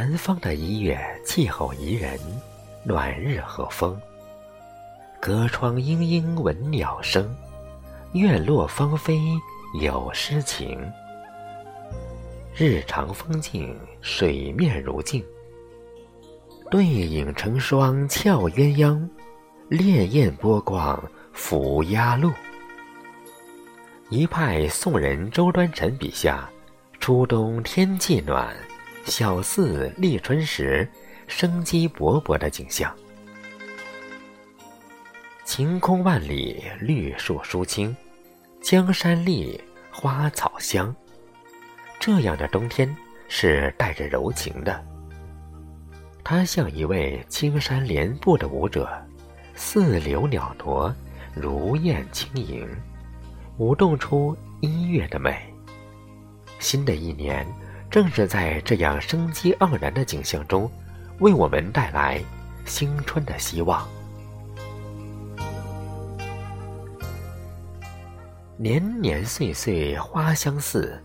南方的一月，气候宜人，暖日和风。隔窗莺莺闻鸟声，院落芳菲有诗情。日长风静，水面如镜。对影成双俏鸳鸯，潋滟波光浮鸦鹭。一派宋人周端臣笔下，初冬天气暖，小似立春时生机勃勃的景象。晴空万里，绿树疏青，江山丽，花草香。这样的冬天是带着柔情的，它像一位青山连步的舞者，似柳袅娜，如燕轻盈，舞动出音乐的美。新的一年正是在这样生机盎然的景象中，为我们带来新春的希望。年年岁岁花相似。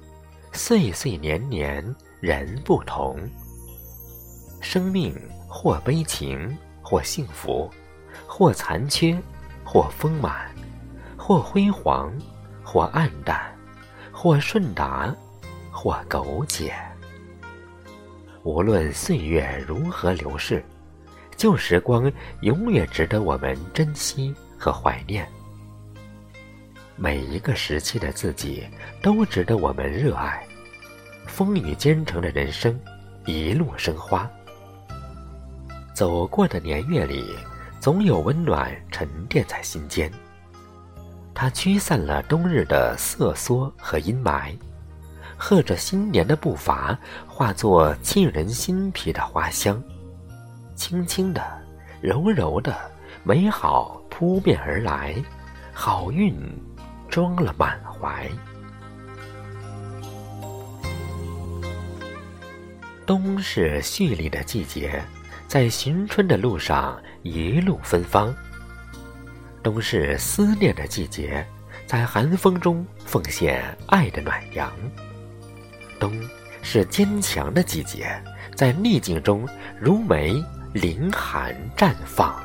岁岁年年人不同，生命或悲情，或幸福，或残缺，或丰满，或辉煌，或暗淡，或顺达，或苟且。无论岁月如何流逝，旧时光永远值得我们珍惜和怀念。每一个时期的自己都值得我们热爱。风雨兼程的人生，一路生花。走过的年月里，总有温暖沉淀在心间。它驱散了冬日的瑟缩和阴霾，和着新年的步伐，化作沁人心脾的花香，轻轻的，柔柔的，美好扑面而来，好运装了满怀。冬是蓄力的季节，在寻春的路上一路芬芳。冬是思念的季节，在寒风中奉献爱的暖阳。冬是坚强的季节，在逆境中如梅凌寒绽放。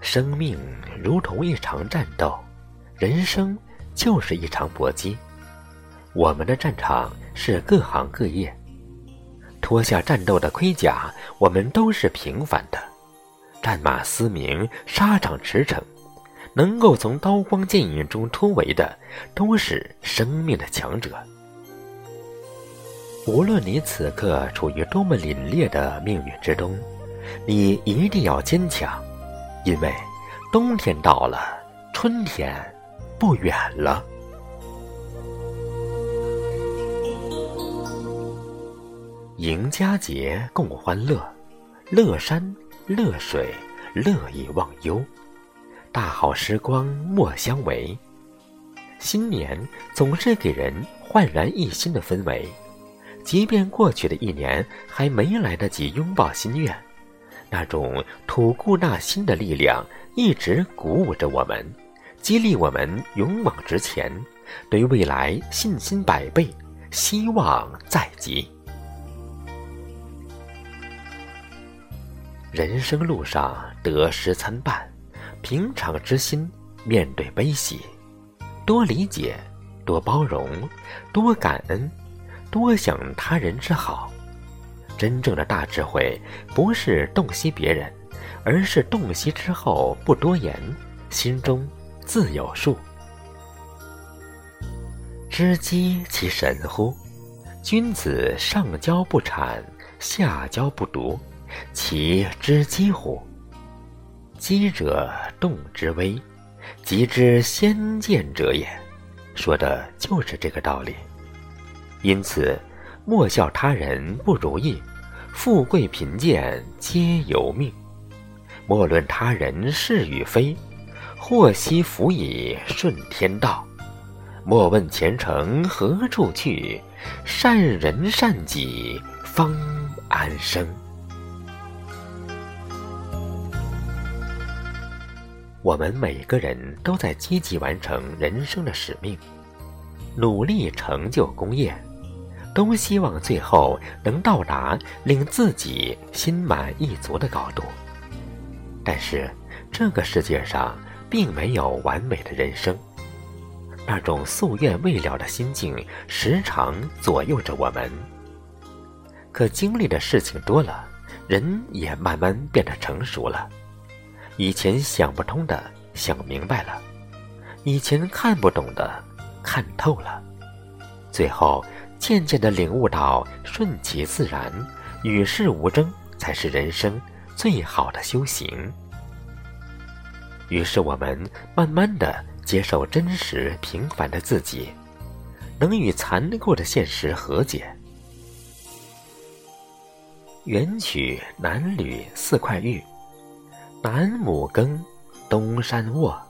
生命如同一场战斗，人生就是一场搏击。我们的战场是各行各业，脱下战斗的盔甲，我们都是平凡的。战马嘶鸣，沙场驰骋，能够从刀光剑影中突围的，都是生命的强者。无论你此刻处于多么凛冽的命运之中，你一定要坚强，因为冬天到了，春天不远了。迎佳节共欢乐，乐山乐水乐意忘忧，大好时光莫相违。新年总是给人焕然一新的氛围，即便过去的一年还没来得及拥抱心愿，那种吐故纳新的力量一直鼓舞着我们，激励我们勇往直前，对未来信心百倍，希望在即。人生路上得失参半，平常之心面对悲喜，多理解，多包容，多感恩，多想他人之好。真正的大智慧，不是洞悉别人，而是洞悉之后不多言，心中自有数。知机其神乎？君子上交不谄，下交不独。其知机乎？机者动之微，即知先见者也。说的就是这个道理。因此，莫笑他人不如意，富贵贫贱皆由命。莫论他人是与非，祸兮福矣，顺天道。莫问前程何处去，善人善己方安生。我们每个人都在积极完成人生的使命，努力成就功业，都希望最后能到达令自己心满意足的高度。但是，这个世界上并没有完美的人生。那种夙愿未了的心境，时常左右着我们。可经历的事情多了，人也慢慢变得成熟了。以前想不通的，想明白了；以前看不懂的，看透了。最后，渐渐的领悟到，顺其自然，与世无争，才是人生最好的修行。于是，我们慢慢的。接受真实平凡的自己，能与残酷的现实和解。元曲男女四块玉，南亩耕，东山卧，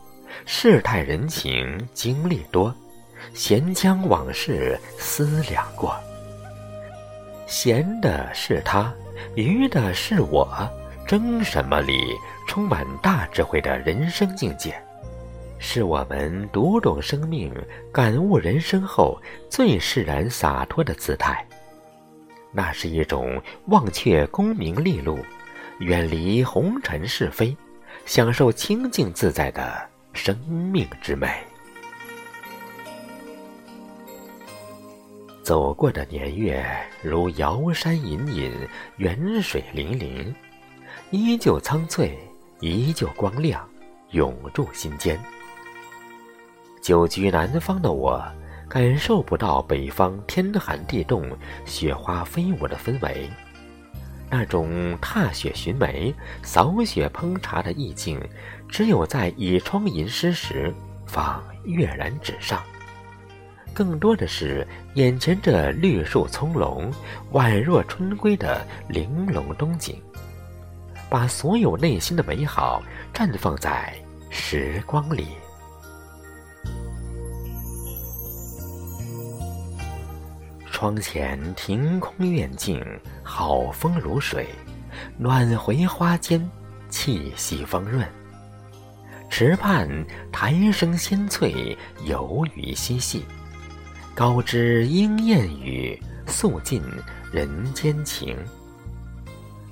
世态人情经历多，闲将往事思量过。闲的是他，愚的是我，争什么理？充满大智慧的人生境界。是我们读懂生命、感悟人生后最释然洒脱的姿态。那是一种忘却功名利禄、远离红尘是非、享受清净自在的生命之美。走过的年月如瑶山隐隐，远水粼粼，依旧苍翠，依旧光亮，永驻心间。久居南方的我，感受不到北方天寒地冻、雪花飞舞的氛围。那种踏雪寻梅、扫雪烹茶的意境，只有在倚窗吟诗时放跃然纸上。更多的是眼前这绿树葱茏、宛若春归的玲珑冬景，把所有内心的美好绽放在时光里。窗前庭空院静，好风如水，暖回花间，气息丰润。池畔苔声鲜翠，游鱼嬉戏，高枝莺燕语，诉尽人间情。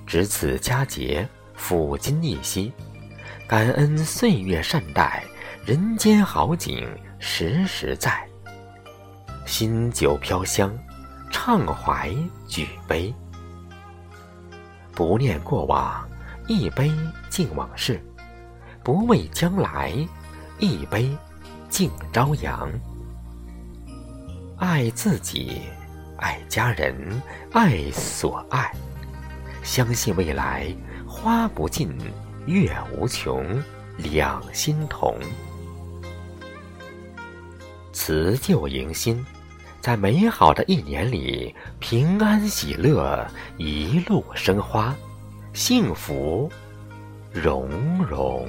值此佳节，抚今一夕，感恩岁月善待，人间好景时时在。新酒飘香。畅怀举杯，不念过往，一杯敬往事；不畏将来，一杯敬朝阳。爱自己，爱家人，爱所爱，相信未来花不尽，月无穷，两心同。辞旧迎新。在美好的一年里，平安喜乐，一路生花，幸福融融。